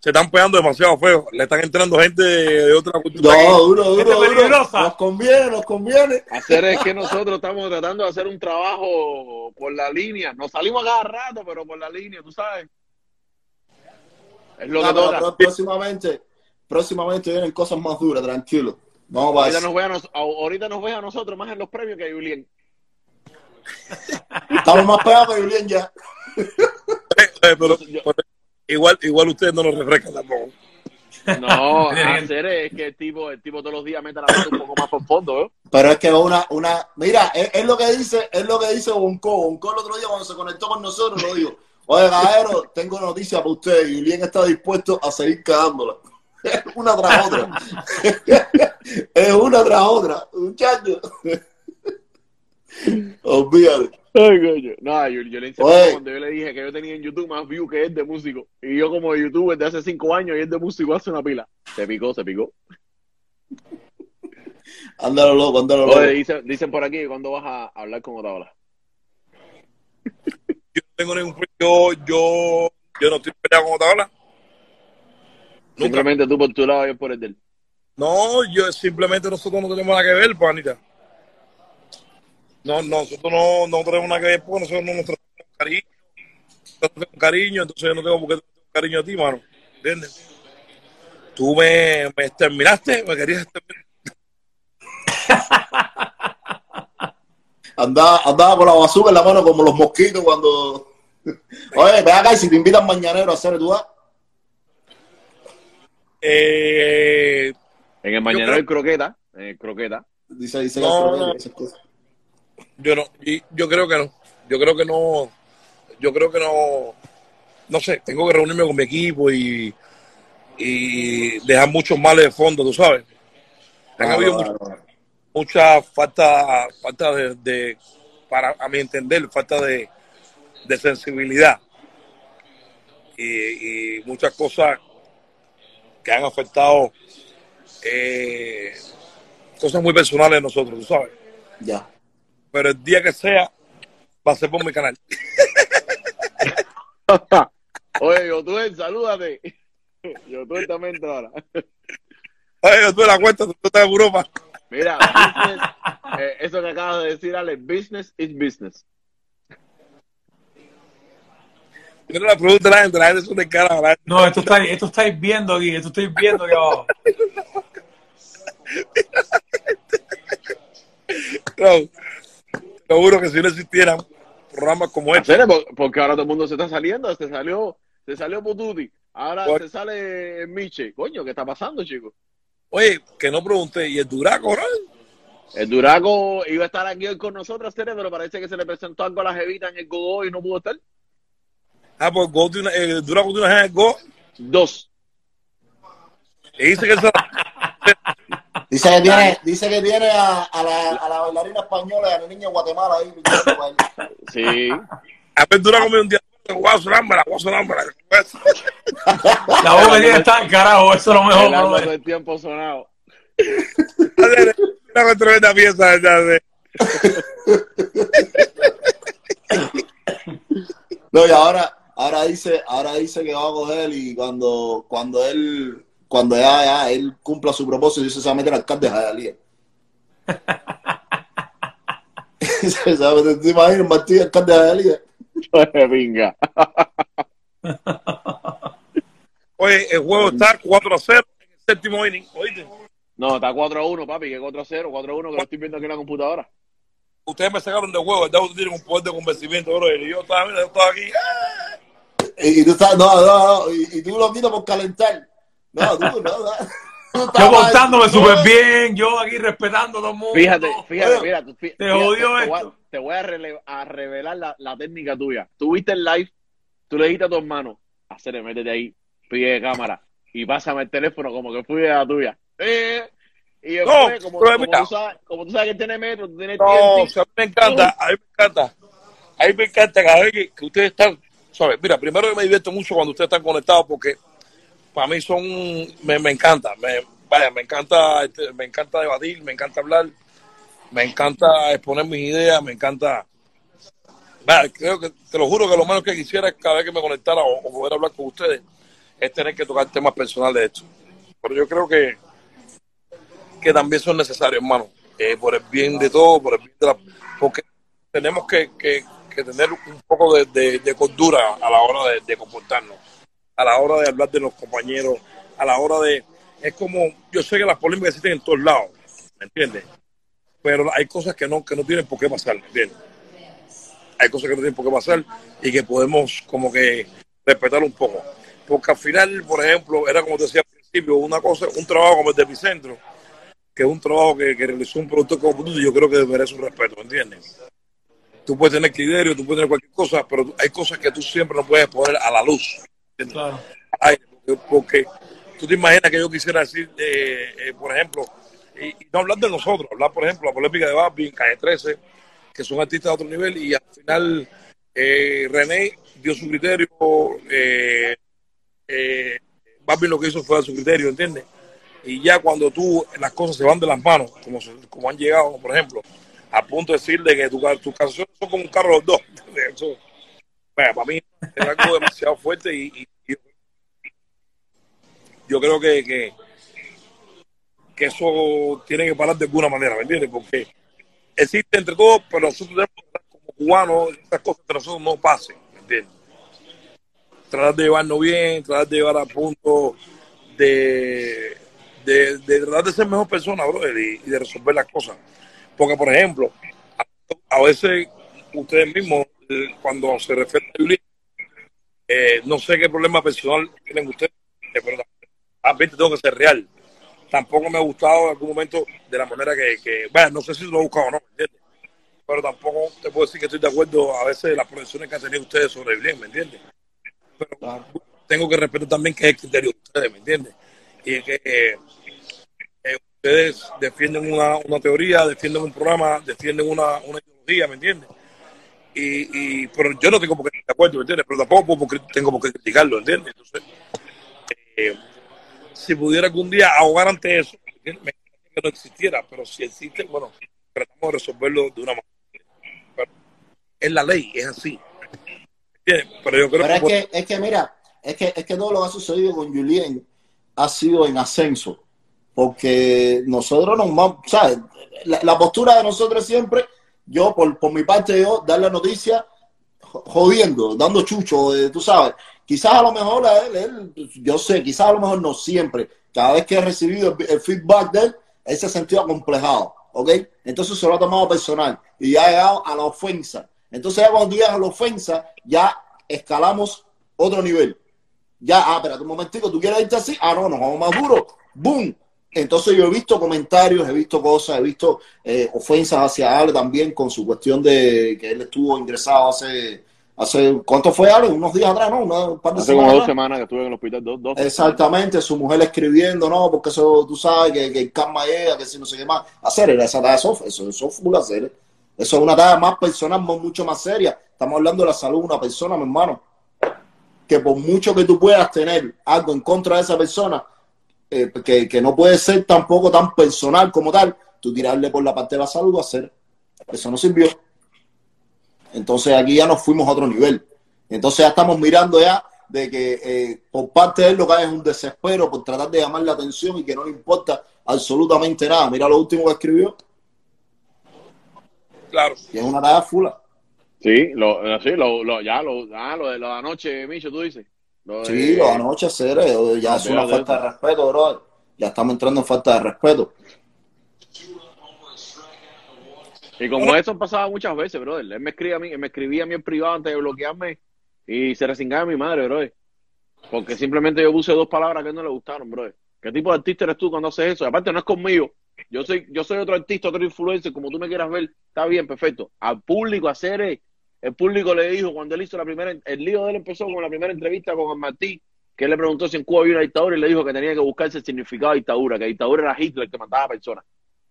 se están pegando demasiado feo. Le están entrando gente de, de otra cultura. No, duro, duro, duro. peligrosa. Nos conviene, nos conviene. Hacer es que nosotros estamos tratando de hacer un trabajo por la línea. Nos salimos a cada rato, pero por la línea, tú sabes. Es lo No, que toca. próximamente, próximamente vienen cosas más duras, tranquilo. Vamos para Ahorita nos, ve a nos- ahorita nos ve a nosotros más en los premios que a Julien. Estamos más pegados que Julián ya. Eh, eh, pero, igual, igual ustedes no nos refrescan tampoco. No, hacer es que el tipo, el tipo todos los días mete la mano un poco más por fondo, ¿eh? Pero es que una, una, mira, es, es lo que dice, es lo que dice Bonco. Bonco el otro día cuando se conectó con nosotros lo dijo. Oye, Gajero, tengo noticia para usted. Julián está dispuesto a seguir cagándola. Una tras otra. Es una tras otra, muchacho. Olvídate. Ay, coño. No, yo, yo le hice cuando yo le dije que yo tenía en YouTube más views que él de músico. Y yo como youtuber de hace cinco años y él de músico hace una pila. Se picó, se picó. Ándalo loco, ándalo loco. Oye, dicen, dicen por aquí que cuando vas a hablar con Otaola. Yo no tengo ningún yo, yo, yo no estoy peleado con Otaola. Simplemente tú por tu lado y yo por el del. No, yo simplemente nosotros no tenemos nada que ver, panita. No, no, nosotros no, no tenemos nada que ver porque nosotros no nos tratamos con cariño. No tenemos cariño, entonces yo no tengo por qué tener cariño a ti, mano. ¿Entiendes? Tú me, me exterminaste, me querías exterminar. Andaba, andaba con la basura en la mano como los mosquitos cuando. Oye, ve acá y si te invitan mañanero a hacer, ¿tú vas? Eh, En el mañanero creo- hay croqueta. En el croqueta. Dice, dice No, no. esas cosas. yo no, y yo creo que no. Yo creo que no, yo creo que no, no sé, tengo que reunirme con mi equipo y, y dejar muchos males de fondo, tú sabes. Han Ah, habido no, no. mucha falta, falta de, de- para a mi entender, falta de, de sensibilidad y, y muchas cosas que han afectado eh, cosas muy personales de nosotros, tú sabes. Ya. Pero el día que sea, va a ser por mi canal. Oye, Yotuel, salúdate. Yotuel también entra ahora. Oye, tú te la cuenta, tú estás en Europa. Mira, business, eh, eso que acabas de decir, Ale, business is business. Mira la pregunta de la gente, la gente es una cara, la No, esto está, esto estáis viendo aquí, esto estáis viendo aquí abajo. No, te juro que si no existieran programas como este, porque ahora todo el mundo se está saliendo. Se salió, se salió Pututi. Ahora Por- se sale Miche. Coño, ¿qué está pasando, chicos? Oye, que no pregunté, ¿y el Duraco, bro? El Duraco iba a estar aquí hoy con nosotros, Tere, pero parece que se le presentó algo a la jevita en el Gogo y no pudo estar. Ah, pues Go tiene una- Duraco tiene una Go Dos. y dice que Dice que tiene, dice que tiene a, a la, a la bailarina española a la niña de Guatemala ahí. Sí. a ver Duraco me un día, voy a sonármela, voy a sonármela. La bobería está en carajo, eso es lo mejor. El alma brother. todo el tiempo sonado. Una tremenda pieza, ¿verdad? No, y ahora, ahora dice, ahora dice que va a coger y cuando, cuando él, cuando ya, ya él cumpla su propósito, dice se va a meter alcalde de Jayalía. se va a meter, ¿te imaginas, Martín, alcalde de Jayalía? Venga. Oye, el juego está 4 a 0 en el séptimo inning, ¿oíste? No, está 4 a 1, papi, que 4 a 0, 4 a 1, que lo estoy viendo aquí en la computadora. Ustedes me sacaron de juego, ¿verdad? Ustedes tienen un poder de convencimiento, bro. Y yo estaba, mira, yo estaba aquí. Y, y tú estás, no, no, no, y, y tú lo quitas por calentar. No, tú, no, no. Tú Yo portándome súper bien, yo aquí respetando a todo el mundo. Fíjate, fíjate, mira, tú- te fíjate, te voy a- esto. Te voy a, rele- a revelar la, la técnica tuya. Tú viste el live, tú le dijiste a tu hermano, hacerle, métete ahí, pide cámara y pásame el teléfono como que fui a la tuya. Eh, y después, No, como, como tú sabes, como tú sabes que tiene metro, tú tienes No, TNT, o sea, a mí me encanta, a mí me encanta. A mí me encanta cada vez que, que ustedes están, ¿sabes? Mira, primero me divierto mucho cuando ustedes están conectados porque para mí son, me, me encanta, me, vaya, me encanta, este, me encanta debatir, me encanta hablar, me encanta exponer mis ideas, me encanta, vaya, creo que, te lo juro que lo menos que quisiera cada vez que me conectara o, o poder hablar con ustedes es tener que tocar temas personales de esto. Pero yo creo que, que también son necesarios, hermano, eh, por el bien de todos, por el bien de la... Porque tenemos que, que- que tener un poco de, cordura a la hora de, comportarnos, a la hora de hablar de los compañeros, a la hora de... Es como, yo sé que las polémicas existen en todos lados, ¿me entiendes? Pero hay cosas que no, que no tienen por qué pasar, ¿me entiendes? Hay cosas que no tienen por qué pasar y que podemos como que respetar un poco. Porque al final, por ejemplo, era como te decía al principio, una cosa, un trabajo como el de Epicentro, que es un trabajo que, que realizó un productor como yo creo que merece un respeto, ¿me entiendes? Tú puedes tener criterio, tú puedes tener cualquier cosa, pero hay cosas que tú siempre no puedes poner a la luz. Claro. Ay, porque, tú te imaginas que yo quisiera decir, eh, eh, por ejemplo, y, y no hablar de nosotros, hablar, por ejemplo, la polémica de Barbie en Calle 13, que son artistas de otro nivel, y al final eh, René dio su criterio, eh, eh, Barbie lo que hizo fue dar su criterio, ¿entiendes? Y ya cuando tú, las cosas se van de las manos, como, como han llegado, por ejemplo, a punto de decirle que tu, ca- tus canciones son como un carro los dos. Para mí es algo demasiado fuerte y, y- yo creo que, que, que eso tiene que parar de alguna manera, ¿me entiendes? Porque existe entre todos, pero nosotros que como cubanos, estas cosas entre nosotros no pasen, ¿me entiendes? Tratar de llevarnos bien, tratar de llevar a punto de, de, tratar de ser mejor persona, brother, y de resolver las cosas. Porque, por ejemplo, a, veces ustedes mismos, cuando se refiere a Julián, eh, no sé qué problema personal tienen ustedes, eh, pero también tengo que ser real. Tampoco me ha gustado en algún momento de la manera que, que bueno, no sé si lo he buscado o no, ¿me entiendes? Pero tampoco te puedo decir que estoy de acuerdo a veces de las proyecciones que han tenido ustedes sobre Julián, ¿me entiendes? Pero tengo que respetar también que es el criterio de ustedes, ¿me entiendes? Y que eh, eh, ustedes defienden una, una teoría, defienden un programa, defienden una, una ideología, ¿me entiendes? Y, y, pero yo no tengo por qué estar de acuerdo, ¿me entiendes? Pero tampoco tengo por qué criticarlo, ¿entiendes? Entonces, eh, si pudiera algún día ahogar ante eso, me que no existiera, pero si existe, bueno, tratamos de resolverlo de una manera. Pero es la ley, es así. ¿Entiendes? Pero yo creo Pero es que, es que mira, es que, es que todo lo que ha sucedido con Julien ha sido en ascenso. Porque nosotros nos vamos, ¿sabes? La, postura de nosotros siempre, yo por, por mi parte, yo dar la noticia jo- jodiendo, dando chucho, eh, tú sabes. Quizás a lo mejor a él, yo sé, quizás a lo mejor no siempre. Cada vez que he recibido el, feedback de él, él se ha sentido acomplejado, ¿ok? Entonces se lo ha tomado personal y ya ha llegado a la ofensa. Entonces ya cuando tú llegas a la ofensa, ya escalamos otro nivel. Ya, ah, un momentico, ¿tú quieres irte así? Ah, no, nos vamos más duro. ¡Boom! Entonces yo he visto comentarios, he visto cosas, he visto eh, ofensas hacia Ale también con su cuestión de que él estuvo ingresado hace, hace ¿cuánto fue Ale? Unos días atrás, ¿no? Una, par de Hace como semanas dos atrás. semanas que estuve en el hospital. Dos, dos. Exactamente, su mujer escribiendo, no, porque eso tú sabes que, que el karma llega, que si no sé qué más. Hacer esa tarea, eso, eso, eso es full hacer. Eso es una tarea más personal, mu- mucho más seria. Estamos hablando de la salud de una persona, mi hermano. Que por mucho que tú puedas tener algo en contra de esa persona, eh, que, que no puede ser tampoco tan personal como tal, tú tirarle por la parte de la salud, hacer. Eso no sirvió. Entonces aquí ya nos fuimos a otro nivel. Entonces ya estamos mirando ya de que eh, por parte de él lo que hay es un desespero por tratar de llamar la atención y que no le importa absolutamente nada. Mira lo último que escribió Claro. y es una tarea fula. Sí, lo, sí lo, lo, ya, lo, ah, lo de la anoche, Micho, tú dices. Lo de- Sí, lo de anoche hacer eh, ya No, es una falta de respeto, bro. Ya estamos entrando en falta de respeto. Y como eso pasaba muchas veces, brother. Él me escribía a mí, él me escribía a mí en privado antes de bloquearme y se resingaba mi madre, brother. Porque simplemente yo puse dos palabras que a no le gustaron, brother. ¿Qué tipo de artista eres tú cuando haces eso? Y aparte no es conmigo. Yo soy, yo soy otro artista, otro influencer, como tú me quieras ver. Está bien, perfecto. Al público hacer, eh, el público le dijo cuando él hizo la primera, el lío de él empezó con la primera entrevista con el Martí, que él le preguntó si en Cuba había una dictadura y le dijo que tenía que buscarse el significado de dictadura, que dictadura era Hitler que mataba personas.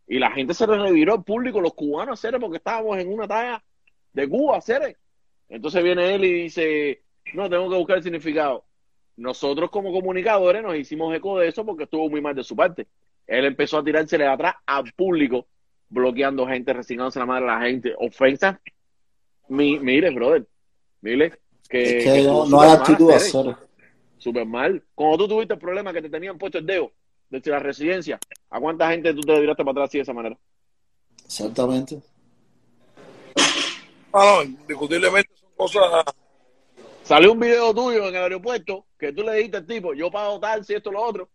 Y la gente se reviró al público, los cubanos, hacer porque estábamos en una talla de Cuba, hacer Entonces viene él y dice, no, tengo que buscar el significado. Nosotros como comunicadores nos hicimos eco de eso porque estuvo muy mal de su parte. Él empezó a tirársele atrás al público, bloqueando gente, resignándose la madre a la gente, ofensas. Mi, mire, brother, mire, que, es que estuvo no, no hay actitud de Cere, hacer. súper mal. Cuando tú tuviste el problema que te tenían puesto el dedo desde la residencia, ¿a cuánta gente tú te tiraste para atrás así de esa manera? Exactamente. No, no, indiscutiblemente son cosas. Salió un video tuyo en el aeropuerto que tú le dijiste al tipo, yo pago tal, si esto, lo otro,